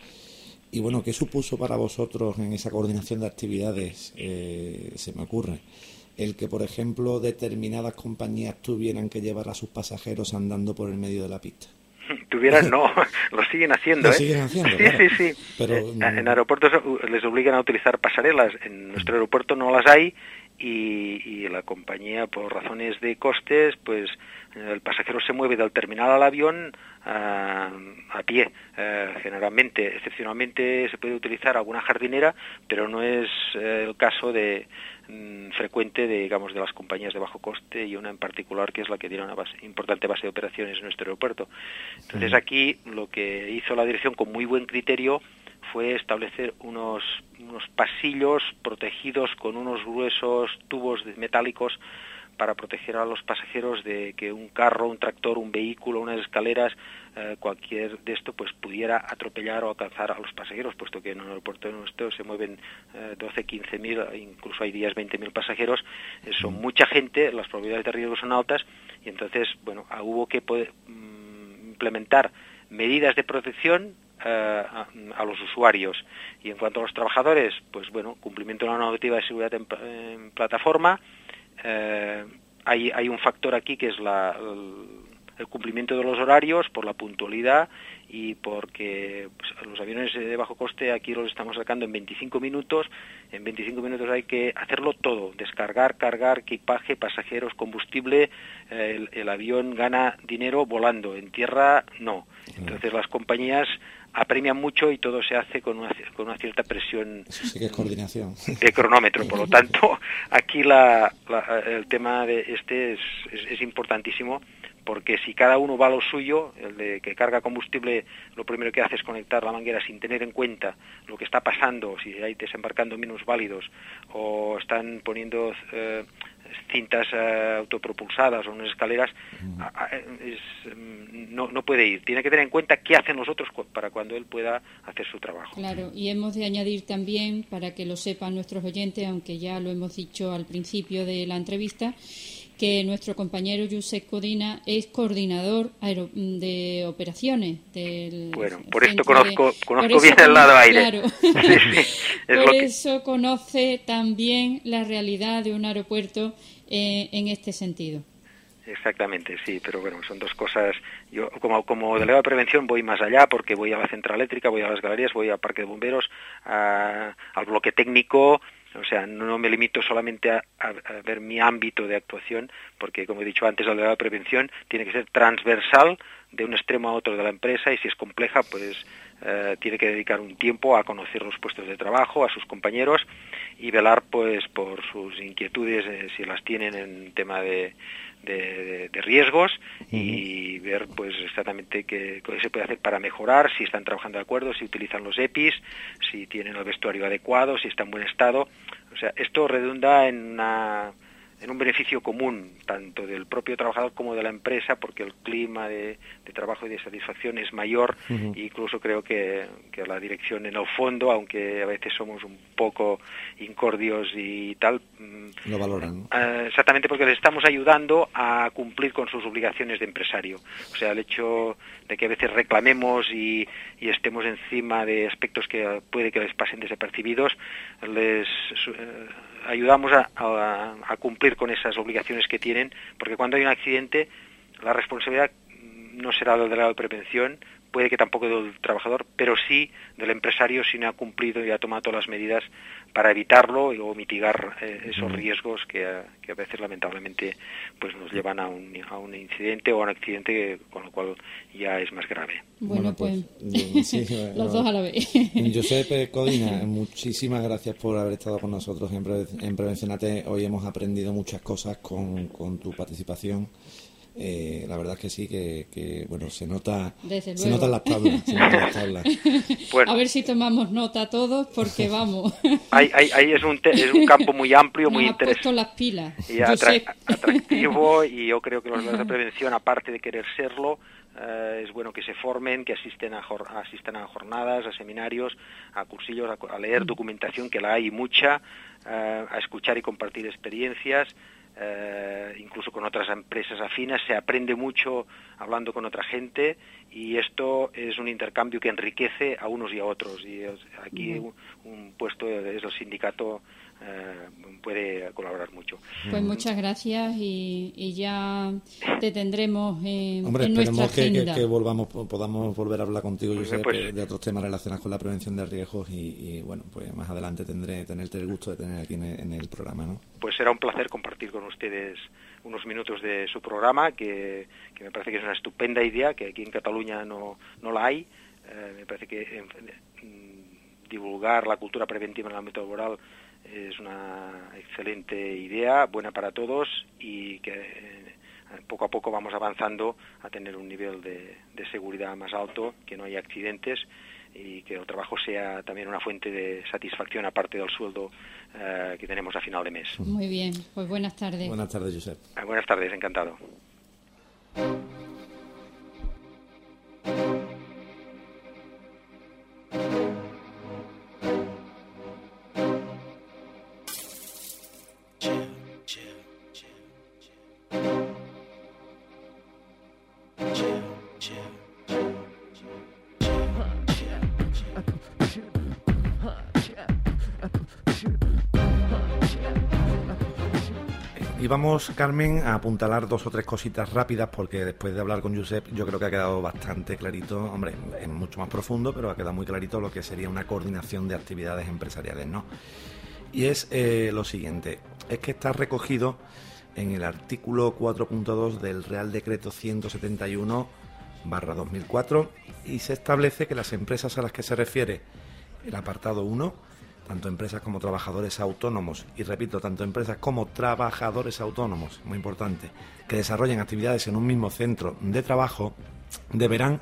y bueno, ¿qué supuso para vosotros en esa coordinación de actividades? Eh, se me ocurre. El que, por ejemplo, determinadas compañías tuvieran que llevar a sus pasajeros andando por el medio de la pista. tuvieran no, lo siguen haciendo. Lo ¿eh? siguen haciendo, sí, sí, sí, Pero, eh, en mm, aeropuertos les obligan a utilizar pasarelas, en nuestro aeropuerto no las hay y, y la compañía, por razones de costes, pues el pasajero se mueve del terminal al avión a, a pie. Eh, generalmente, excepcionalmente, se puede utilizar alguna jardinera, pero no es el caso de, Mm, frecuente de, digamos, de las compañías de bajo coste y una en particular que es la que tiene una base, importante base de operaciones en nuestro aeropuerto. Entonces aquí lo que hizo la dirección con muy buen criterio fue establecer unos, unos pasillos protegidos con unos gruesos tubos metálicos para proteger a los pasajeros de que un carro, un tractor, un vehículo, unas escaleras, eh, cualquier de esto, pues pudiera atropellar o alcanzar a los pasajeros, puesto que en el aeropuerto nuestro se mueven 12, 15 mil, incluso hay días 20 mil pasajeros, eh, son mucha gente, las probabilidades de riesgo son altas y entonces, bueno, ah, hubo que poder, mm, implementar medidas de protección eh, a, los usuarios. Y en cuanto a los trabajadores, pues bueno, cumplimiento de la normativa de seguridad en plataforma, eh, hay, hay, un factor aquí que es la, el cumplimiento de los horarios, por la puntualidad y porque pues, los aviones de bajo coste aquí los estamos sacando en 25 minutos. En 25 minutos hay que hacerlo todo, descargar, cargar, equipaje, pasajeros, combustible. El, el avión gana dinero volando, en tierra no. Entonces las compañías apremian mucho y todo se hace con una, con una cierta presión sí que es coordinación. de cronómetro. Por lo tanto, aquí la, la, el tema de este es, es, es, importantísimo porque si cada uno va a lo suyo, el de que carga combustible, lo primero que hace es conectar la manguera sin tener en cuenta lo que está pasando, si hay desembarcando menos válidos o están poniendo eh, cintas uh, autopropulsadas o unas escaleras, mm. es, mm, no, no, puede ir. Tiene que tener en cuenta qué hacen los otros para cuando él pueda hacer su trabajo. Claro, y hemos de añadir también, para que lo sepan nuestros oyentes, aunque ya lo hemos dicho al principio de la entrevista, que nuestro compañero Josep Codina es coordinador de operaciones del Bueno, por esto conozco, de, conozco bien el lado aire. Claro. sí, sí, por eso que... conoce también la realidad de un aeropuerto eh, en este sentido. Exactamente, sí, pero bueno, son dos cosas. Yo como, como delegado de prevención voy más allá porque voy a la central eléctrica, voy a las galerías, voy al parque de bomberos, a, al bloque técnico, o sea, no me limito solamente a, ver mi ámbito de actuación, porque como he dicho antes, la de prevención tiene que ser transversal de un extremo a otro de la empresa y si es compleja, pues eh, tiene que dedicar un tiempo a conocer los puestos de trabajo, a sus compañeros y velar pues por sus inquietudes eh, si las tienen en tema de, de, riesgos uh -huh. y ver pues exactamente qué, qué, se puede hacer para mejorar, si están trabajando de acuerdo, si utilizan los EPIs, si tienen el vestuario adecuado, si está en buen estado. O sea, esto redunda en una en un beneficio común, tanto del propio trabajador como de la empresa, porque el clima de, de trabajo y de satisfacción es mayor. Uh -huh. e incluso creo que, que, la dirección, en el fondo, aunque a veces somos un poco incordios y tal, lo valoran. Uh, exactamente porque les estamos ayudando a cumplir con sus obligaciones de empresario. O sea, el hecho de que a veces reclamemos y, y estemos encima de aspectos que puede que les pasen desapercibidos, les. Uh, ayudamos a, cumplir con esas obligaciones que tienen, porque cuando hay un accidente, la responsabilidad no será del delegado de prevención, puede que tampoco del trabajador, pero sí del empresario si no ha cumplido y ha tomado todas las medidas para evitarlo o mitigar eh, esos riesgos que, que, a veces lamentablemente pues nos llevan a un, a un incidente o a un accidente con lo cual ya es más grave. Bueno, pues, pues sí, los dos a la vez. Josep Codina, muchísimas gracias por haber estado con nosotros en, en Prevencionate. Hoy hemos aprendido muchas cosas con, con tu participación. Eh, la verdad es que sí, que, que bueno, se nota, se notan las tablas. Se nota las tablas. Bueno, a ver si tomamos nota todos, porque vamos. Ahí, ahí, ahí es, un te, es un campo muy amplio, muy interesante. las pilas. Y atra atractivo, y yo creo que los de prevención, aparte de querer serlo, eh, es bueno que se formen, que asisten a, asistan a jornadas, a seminarios, a cursillos, a, a leer documentación, que la hay mucha, eh, a escuchar y compartir experiencias eh, incluso con otras empresas afinas, se aprende mucho hablando con otra gente y esto es un intercambio que enriquece a unos y a otros. Y aquí un, un puesto es el sindicato eh, puede colaborar mucho. Pues muchas gracias y, y ya te tendremos en, Hombre, en esperemos nuestra que, agenda. que, que, volvamos, podamos volver a hablar contigo, pues, Josep, pues, de otros temas relacionados con la prevención de riesgos y, y, bueno, pues más adelante tendré tenerte el gusto de tener aquí en el, en el programa, ¿no? Pues será un placer compartir con ustedes unos minutos de su programa, que, que me parece que es una estupenda idea, que aquí en Cataluña no, no la hay. Eh, me parece que eh, divulgar la cultura preventiva en el ámbito laboral es una excelente idea, buena para todos y que eh, poco a poco vamos avanzando a tener un nivel de, de, seguridad más alto, que no haya accidentes y que el trabajo sea también una fuente de satisfacción aparte del sueldo uh, que tenemos a final de mes. Muy bien, pues buenas tardes. Buenas tardes, Josep. Uh, buenas tardes, encantado. Vamos, Carmen, a apuntalar dos o tres cositas rápidas porque después de hablar con Josep yo creo que ha quedado bastante clarito, hombre, es mucho más profundo, pero ha quedado muy clarito lo que sería una coordinación de actividades empresariales, ¿no? Y es eh, lo siguiente, es que está recogido en el artículo 4.2 del Real Decreto 171 barra 2004 y se establece que las empresas a las que se refiere el apartado 1 tanto empresas como trabajadores autónomos, y repito, tanto empresas como trabajadores autónomos, muy importante, que desarrollen actividades en un mismo centro de trabajo, deberán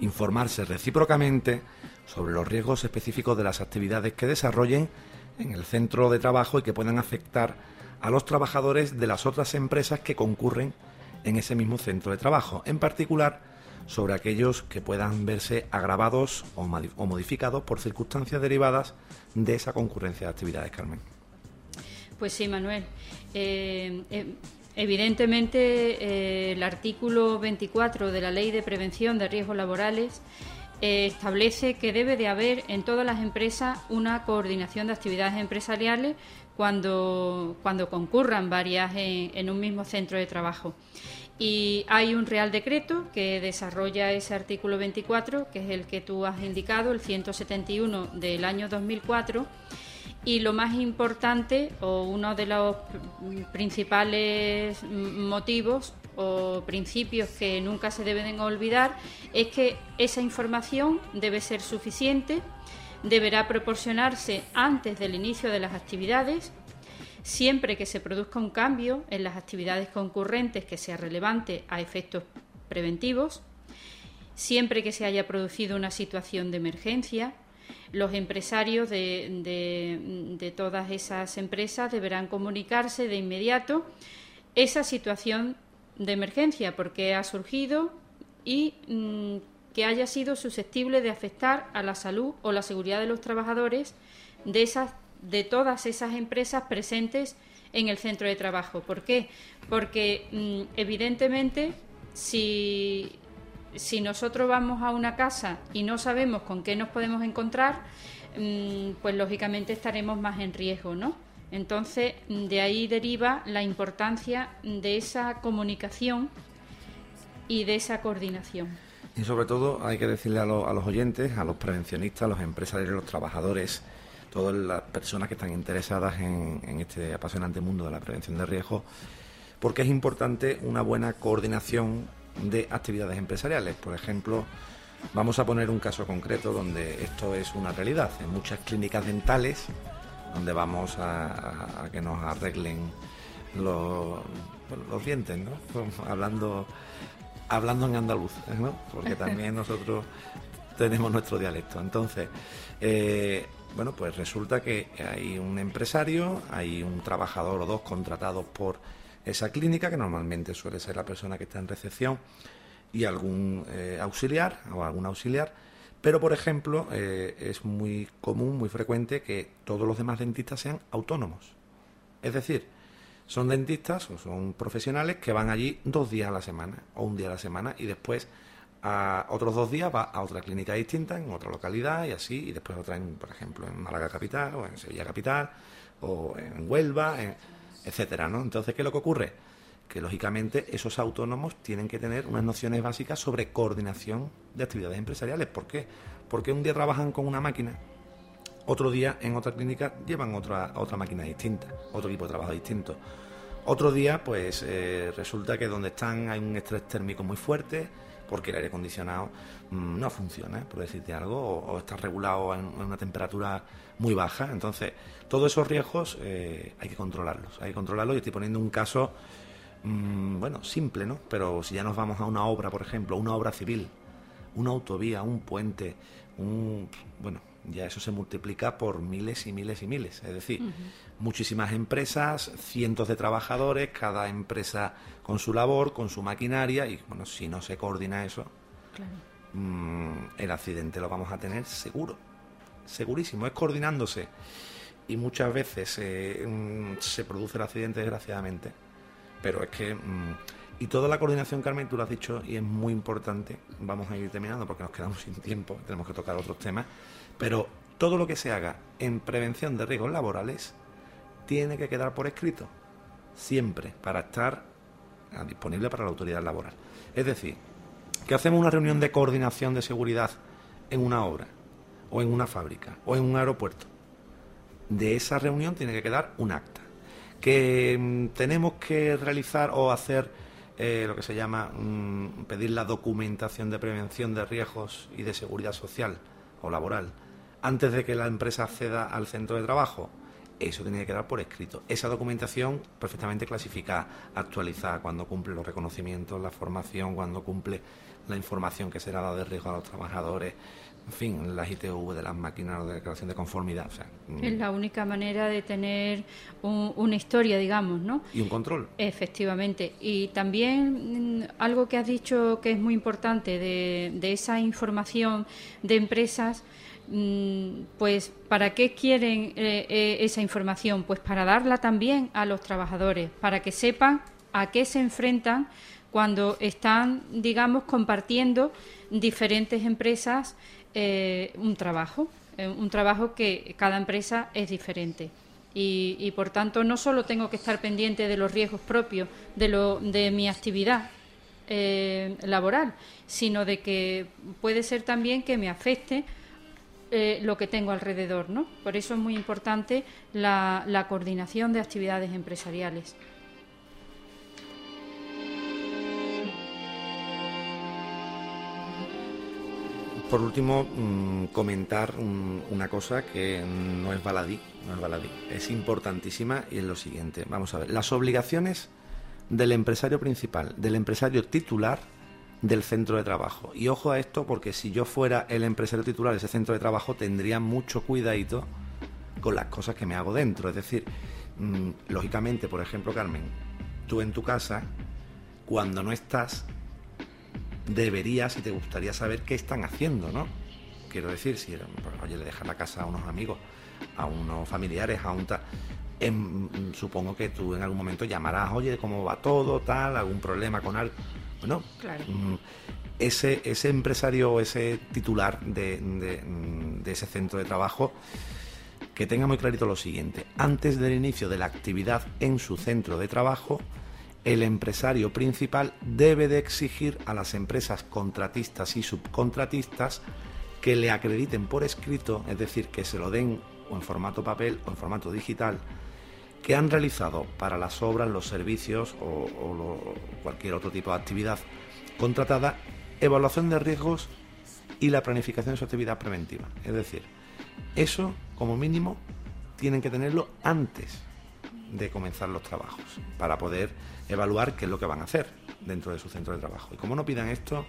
informarse recíprocamente sobre los riesgos específicos de las actividades que desarrollen en el centro de trabajo y que puedan afectar a los trabajadores de las otras empresas que concurren en ese mismo centro de trabajo, en particular sobre aquellos que puedan verse agravados o modificados por circunstancias derivadas de esa concurrencia de actividades, Carmen. Pues sí, Manuel. Eh, eh, evidentemente, eh, el artículo 24 de la Ley de Prevención de Riesgos Laborales establece que debe de haber en todas las empresas una coordinación de actividades empresariales cuando, cuando concurran varias en un mismo centro de trabajo. Y hay un Real Decreto que desarrolla ese artículo 24, que es el que tú has indicado, el 171 del año 2004. Y lo más importante, o uno de los principales motivos o principios que nunca se deben olvidar, es que esa información debe ser suficiente, deberá proporcionarse antes del inicio de las actividades siempre que se produzca un cambio en las actividades concurrentes que sea relevante a efectos preventivos, siempre que se haya producido una situación de emergencia, los empresarios de, todas esas empresas deberán comunicarse de inmediato esa situación de emergencia, porque ha surgido y mm, que haya sido susceptible de afectar a la salud o la seguridad de los trabajadores de esas de todas esas empresas presentes en el centro de trabajo. ¿Por qué? Porque mm, evidentemente si, si, nosotros vamos a una casa y no sabemos con qué nos podemos encontrar, mm, pues lógicamente estaremos más en riesgo, ¿no? Entonces, de ahí deriva la importancia de esa comunicación y de esa coordinación. Y sobre todo hay que decirle a, a los oyentes, a los prevencionistas, a los empresarios, a los trabajadores, todas las personas que están interesadas en, este apasionante mundo de la prevención de riesgos, porque es importante una buena coordinación de actividades empresariales. Por ejemplo, vamos a poner un caso concreto donde esto es una realidad. En muchas clínicas dentales, donde vamos a, que nos arreglen los, los dientes, ¿no? Hablando, hablando en andaluz, ¿no? Porque también nosotros tenemos nuestro dialecto. Entonces, eh, bueno, pues resulta que hay un empresario, hay un trabajador o dos contratados por esa clínica, que normalmente suele ser la persona que está en recepción, y algún eh, auxiliar o algún auxiliar. Pero, por ejemplo, eh, es muy común, muy frecuente que todos los demás dentistas sean autónomos. Es decir, son dentistas o son profesionales que van allí dos días a la semana o un día a la semana y después a otros dos días va a otra clínica distinta, en otra localidad y así, y después otra, en, por ejemplo, en Málaga Capital o en Sevilla Capital o en Huelva, etcétera, ¿no? Entonces, ¿qué es lo que ocurre? Que lógicamente esos autónomos tienen que tener unas nociones básicas sobre coordinación de actividades empresariales. ¿Por qué? Porque un día trabajan con una máquina, otro día en otra clínica llevan otra, otra máquina distinta, otro equipo de trabajo distinto. Otro día, pues eh, resulta que donde están hay un estrés térmico muy fuerte, porque el aire acondicionado mm, no funciona, por decirte algo, o, está regulado en, una temperatura muy baja. Entonces, todos esos riesgos eh, hay que controlarlos, hay que controlarlos. Y estoy poniendo un caso, mm, bueno, simple, ¿no? Pero si ya nos vamos a una obra, por ejemplo, una obra civil, una autovía, un puente, un, bueno, ya eso se multiplica por miles y miles y miles. Es decir, muchísimas empresas, cientos de trabajadores, cada empresa con su labor, con su maquinaria, y bueno, si no se coordina eso, mm, el accidente lo vamos a tener seguro, segurísimo, es coordinándose. Y muchas veces eh, mm, se produce el accidente, desgraciadamente, pero es que. Mm, y toda la coordinación, Carmen, tú lo has dicho y es muy importante. Vamos a ir terminando porque nos quedamos sin tiempo, tenemos que tocar otros temas. Pero todo lo que se haga en prevención de riesgos laborales tiene que quedar por escrito. siempre para estar ah, disponible para la autoridad laboral. Es decir, que hacemos una reunión de coordinación de seguridad en una obra, o en una fábrica, o en un aeropuerto. De esa reunión tiene que quedar un acta. Que mm, tenemos que realizar o hacer eh, lo que se llama mm, pedir la documentación de prevención de riesgos y de seguridad social o laboral antes de que la empresa acceda al centro de trabajo. Eso tiene que quedar por escrito. Esa documentación perfectamente clasificada, actualizada, cuando cumple los reconocimientos, la formación, cuando cumple la información que será dada de riesgo a los trabajadores, en fin, las ITV de las máquinas de declaración de conformidad. Mm. es la única manera de tener una historia, digamos, ¿no? Y un control. Efectivamente. Y también mm, algo que has dicho que es muy importante de, de esa información de empresas pues ¿para qué quieren eh, eh, esa información? Pues para darla también a los trabajadores, para que sepan a qué se enfrentan cuando están, digamos, compartiendo diferentes empresas eh, un trabajo, un trabajo que cada empresa es diferente. Y, por tanto no solo tengo que estar pendiente de los riesgos propios de, lo, de mi actividad laboral, sino de que puede ser también que me afecte eh, lo que tengo alrededor, ¿no? Por eso es muy importante la, coordinación de actividades empresariales. Por último, mm, comentar una cosa que no es baladí, no es baladí, es importantísima y es lo siguiente. Vamos a ver, las obligaciones del empresario principal, del empresario titular del centro de trabajo. Y ojo a esto porque si yo fuera el empresario titular de ese centro de trabajo tendría mucho cuidadito con las cosas que me hago dentro. Es decir, mm, lógicamente, por ejemplo, Carmen, tú en tu casa, cuando no estás, deberías y te gustaría saber qué están haciendo, ¿no? Quiero decir, si, oye, le dejas la casa a unos amigos, a unos familiares, a un tal... Em, supongo que tú en algún momento llamarás, oye, ¿cómo va todo? Tal, algún problema con algo bueno, mm, ese, ese empresario o ese titular de, mm, de, ese centro de trabajo que tenga muy clarito lo siguiente. Antes del inicio de la actividad en su centro de trabajo, el empresario principal debe de exigir a las empresas contratistas y subcontratistas que le acrediten por escrito, es decir, que se lo den o en formato papel o en formato digital, que han realizado para las obras, los servicios o, cualquier otro tipo de actividad contratada, evaluación de riesgos y la planificación de su actividad preventiva. Es decir, eso como mínimo tienen que tenerlo antes de comenzar los trabajos para poder evaluar qué es lo que van a hacer dentro de su centro de trabajo. Y como no pidan esto,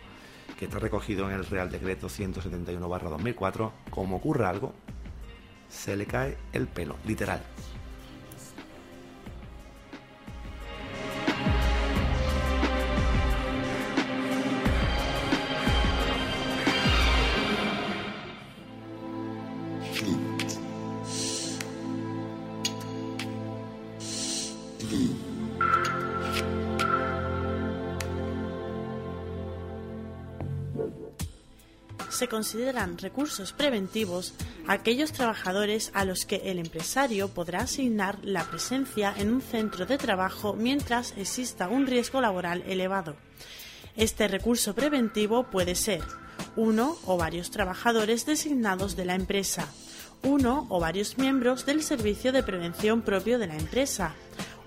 que está recogido en el Real Decreto 171-2004, como ocurra algo, se le cae el pelo, literal. Consideran recursos preventivos aquellos trabajadores a los que el empresario podrá asignar la presencia en un centro de trabajo mientras exista un riesgo laboral elevado. Este recurso preventivo puede ser uno o varios trabajadores designados de la empresa, uno o varios miembros del servicio de prevención propio de la empresa,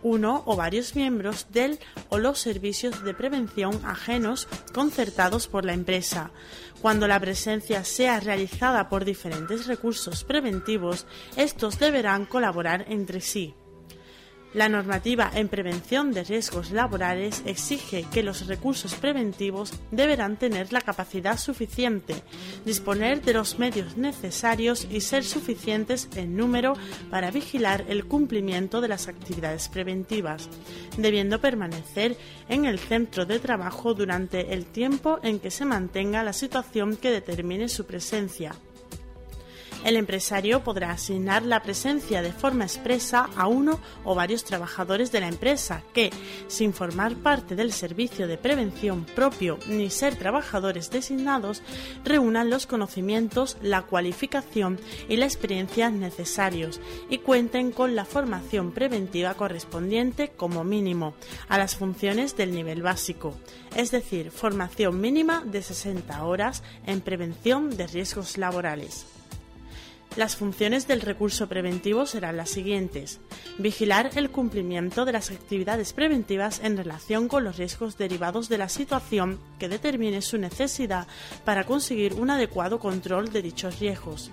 uno o varios miembros del o los servicios de prevención ajenos concertados por la empresa. Cuando la presencia sea realizada por diferentes recursos preventivos, estos deberán colaborar entre sí. La normativa en prevención de riesgos laborales exige que los recursos preventivos deberán tener la capacidad suficiente, disponer de los medios necesarios y ser suficientes en número para vigilar el cumplimiento de las actividades preventivas, debiendo permanecer en el centro de trabajo durante el tiempo en que se mantenga la situación que determine su presencia El empresario podrá asignar la presencia de forma expresa a uno o varios trabajadores de la empresa que, sin formar parte del servicio de prevención propio ni ser trabajadores designados, reúnan los conocimientos, la cualificación y la experiencia necesarios y cuenten con la formación preventiva correspondiente como mínimo a las funciones del nivel básico, es decir, formación mínima de 60 horas en prevención de riesgos laborales. Las funciones del recurso preventivo serán las siguientes. Vigilar el cumplimiento de las actividades preventivas en relación con los riesgos derivados de la situación que determine su necesidad para conseguir un adecuado control de dichos riesgos.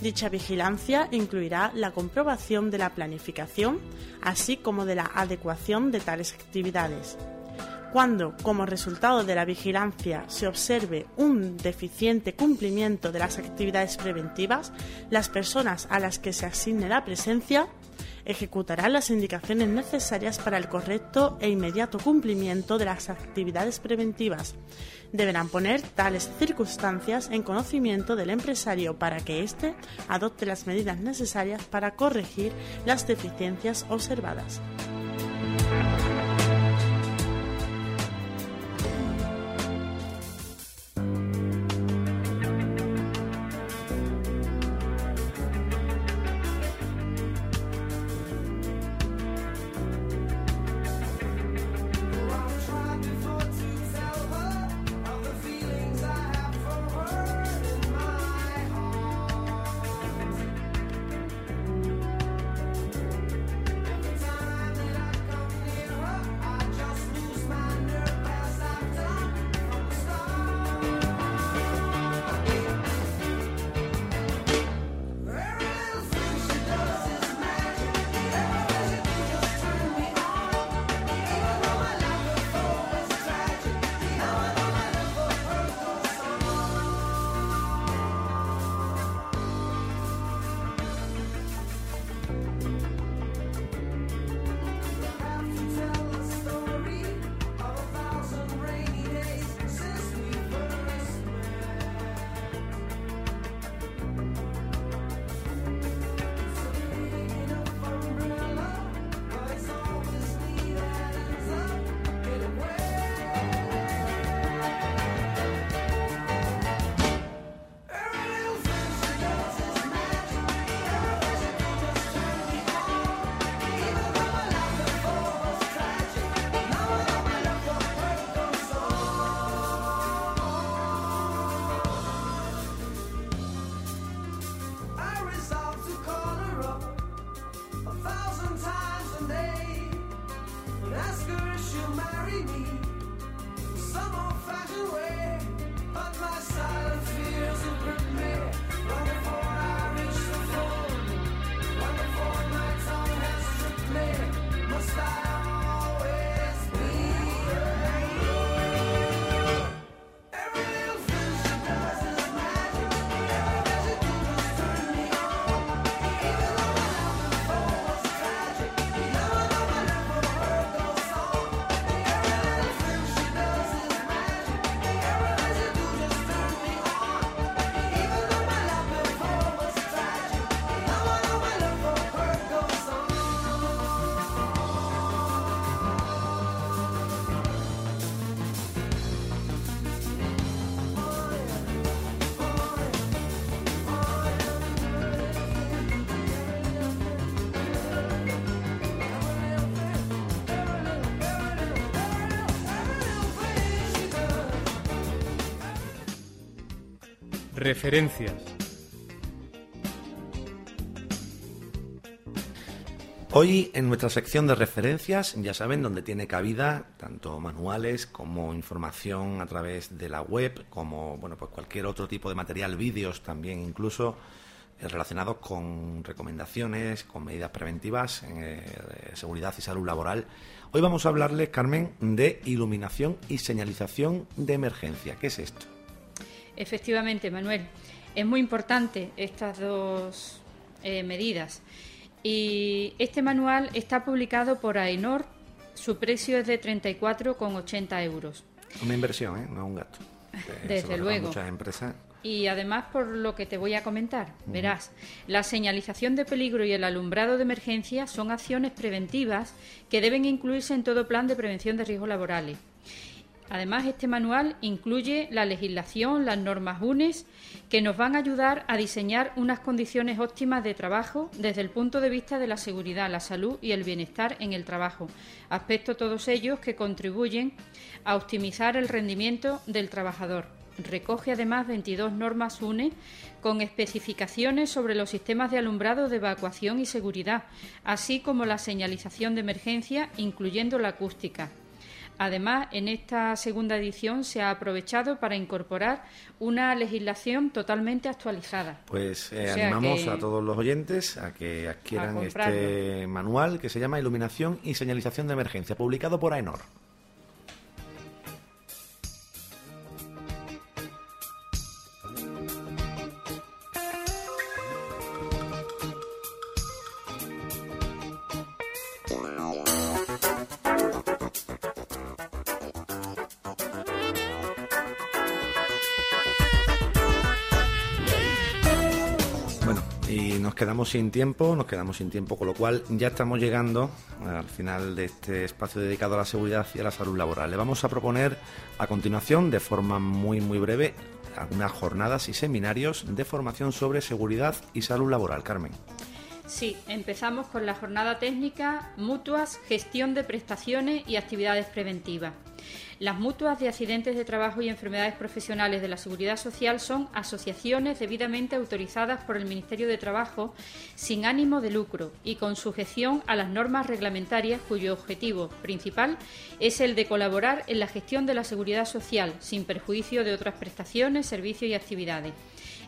Dicha vigilancia incluirá la comprobación de la planificación, así como de la adecuación de tales actividades. Cuando, como resultado de la vigilancia, se observe un deficiente cumplimiento de las actividades preventivas, las personas a las que se asigne la presencia ejecutarán las indicaciones necesarias para el correcto e inmediato cumplimiento de las actividades preventivas. Deberán poner tales circunstancias en conocimiento del empresario para que éste adopte las medidas necesarias para corregir las deficiencias observadas. Referencias. Hoy en nuestra sección de referencias, ya saben, donde tiene cabida tanto manuales como información a través de la web, como bueno, pues cualquier otro tipo de material, vídeos también incluso eh, relacionados con recomendaciones, con medidas preventivas en eh, seguridad y salud laboral. Hoy vamos a hablarles, Carmen, de iluminación y señalización de emergencia. ¿Qué es esto? Efectivamente, Manuel. Es muy importante estas dos eh, medidas. Y este manual está publicado por AENOR. Su precio es de 34,80 euros. Una inversión, ¿eh? no un gasto. Desde luego. Muchas empresas y además por lo que te voy a comentar. Verás, la señalización de peligro y el alumbrado de emergencia son acciones preventivas que deben incluirse en todo plan de prevención de riesgos laborales. Además, este manual incluye la legislación, las normas UNES, que nos van a ayudar a diseñar unas condiciones óptimas de trabajo desde el punto de vista de la seguridad, la salud y el bienestar en el trabajo, aspectos todos ellos que contribuyen a optimizar el rendimiento del trabajador. Recoge además 22 normas UNE con especificaciones sobre los sistemas de alumbrado de evacuación y seguridad, así como la señalización de emergencia, incluyendo la acústica. Además, en esta segunda edición se ha aprovechado para incorporar una legislación totalmente actualizada. Pues eh, animamos a todos los oyentes a que adquieran este manual que se llama Iluminación y Señalización de Emergencia, publicado por AENOR. Sin tiempo, nos quedamos sin tiempo, con lo cual ya estamos llegando al final de este espacio dedicado a la seguridad y a la salud laboral. Le vamos a proponer a continuación, de forma muy muy breve, algunas jornadas y seminarios de formación sobre seguridad y salud laboral. Carmen. Sí, empezamos con la jornada técnica, mutuas, gestión de prestaciones y actividades preventivas. Las mutuas de accidentes de trabajo y enfermedades profesionales de la Seguridad Social son asociaciones debidamente autorizadas por el Ministerio de Trabajo sin ánimo de lucro y con sujeción a las normas reglamentarias cuyo objetivo principal es el de colaborar en la gestión de la seguridad social sin perjuicio de otras prestaciones, servicios y actividades.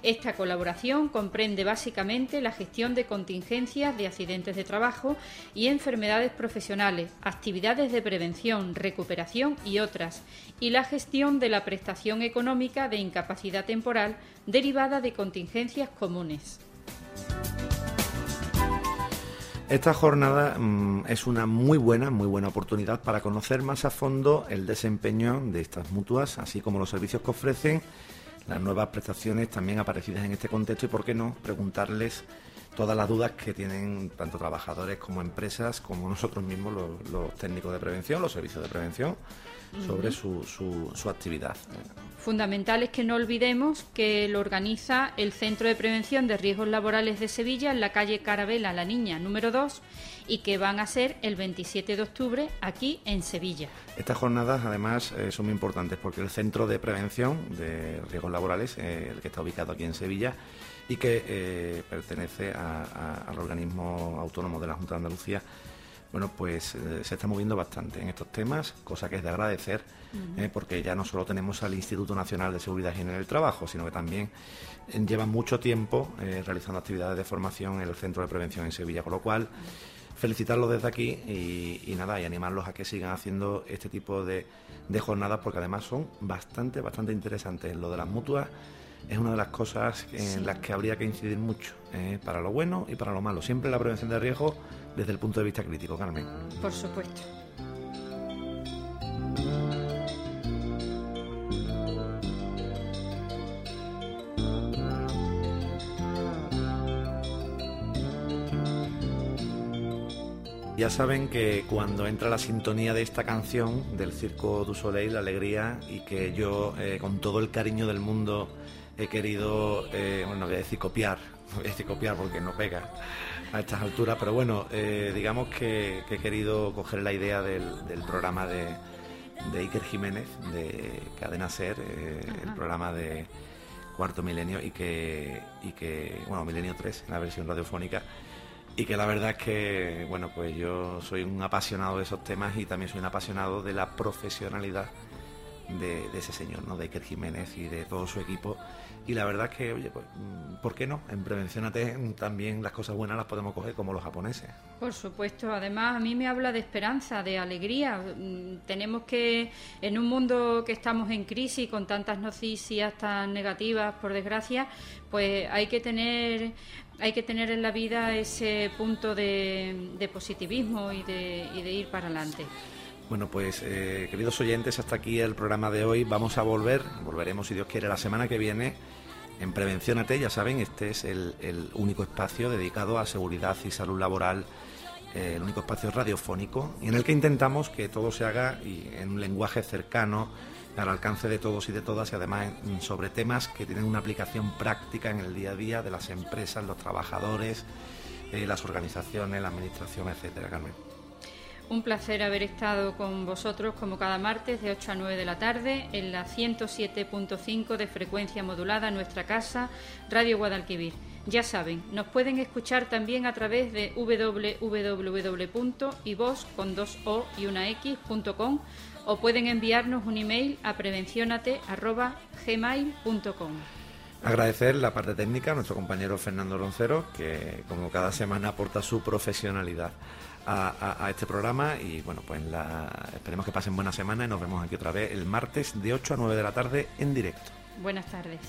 Esta colaboración comprende básicamente la gestión de contingencias de accidentes de trabajo y enfermedades profesionales, actividades de prevención, recuperación y otras, y la gestión de la prestación económica de incapacidad temporal derivada de contingencias comunes. Esta jornada mm, es una muy buena, muy buena oportunidad para conocer más a fondo el desempeño de estas mutuas, así como los servicios que ofrecen las nuevas prestaciones también aparecidas en este contexto y, por qué no, preguntarles todas las dudas que tienen tanto trabajadores como empresas, como nosotros mismos, los, técnicos de prevención, los servicios de prevención, sobre su, su, su, actividad. Fundamental es que no olvidemos que lo organiza el Centro de Prevención de Riesgos Laborales de Sevilla en la calle Carabela La Niña número 2 y que van a ser el 27 de octubre aquí en Sevilla. Estas jornadas además eh, son muy importantes porque el Centro de Prevención de Riesgos Laborales, eh, el que está ubicado aquí en Sevilla y que eh, pertenece al organismo autónomo de la Junta de Andalucía, bueno, pues se está moviendo bastante en estos temas, cosa que es de agradecer, porque ya no solo tenemos al Instituto Nacional de Seguridad y en el Trabajo, sino que también lleva mucho tiempo realizando actividades de formación en el Centro de Prevención en Sevilla, con lo cual felicitarlos desde aquí y, nada, y animarlos a que sigan haciendo este tipo de, jornadas porque además son bastante, bastante interesantes. Lo de las mutuas es una de las cosas en las que habría que incidir mucho, eh, para lo bueno y para lo malo. Siempre la prevención de riesgo desde el punto de vista crítico, Carmen. Por supuesto. Ya saben que cuando entra la sintonía de esta canción del Circo du Soleil, la alegría, y que yo eh, con todo el cariño del mundo he querido, eh, bueno, voy a decir copiar, voy a decir copiar porque no pega a estas alturas, pero bueno, eh, digamos que, he querido coger la idea del, programa de, Iker Jiménez, de Cadena Ser, el programa de Cuarto Milenio, y que, y que, bueno, Milenio 3, la versión radiofónica, y que la verdad es que, bueno, pues yo soy un apasionado de esos temas y también soy un apasionado de la profesionalidad de, ese señor, ¿no? De Iker Jiménez y de todo su equipo. Y la verdad es que, oye, pues, ¿por qué no? En Prevencionate también las cosas buenas las podemos coger como los japoneses. Por supuesto, además a mí me habla de esperanza, de alegría. Mm, tenemos que, en un mundo que estamos en crisis, con tantas noticias tan negativas, por desgracia, pues hay que tener hay que tener en la vida ese punto de, positivismo y de, ir para adelante. Bueno, pues eh, queridos oyentes, hasta aquí el programa de hoy. Vamos a volver, volveremos si Dios quiere la semana que viene en Prevención AT, ya saben, este es el, único espacio dedicado a seguridad y salud laboral, eh, el único espacio radiofónico, en el que intentamos que todo se haga en un lenguaje cercano, al alcance de todos y de todas, y además sobre temas que tienen una aplicación práctica en el día a día de las empresas, los trabajadores, eh, las organizaciones, la administración, etcétera, Carmen. Un placer haber estado con vosotros como cada martes de 8 a 9 de la tarde en la 107.5 de frecuencia modulada nuestra casa, Radio Guadalquivir. Ya saben, nos pueden escuchar también a través de www.ivos con dos o y una o pueden enviarnos un email a prevencionate@gmail.com. Agradecer la parte técnica a nuestro compañero Fernando Roncero, que como cada semana aporta su profesionalidad a, este programa y bueno, pues esperemos que pasen buena semana y nos vemos aquí otra vez el martes de 8 a 9 de la tarde en directo. Buenas tardes.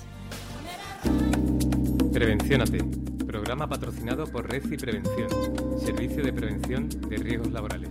Prevenciónate, programa patrocinado por Refi Prevención, servicio de prevención de riesgos laborales.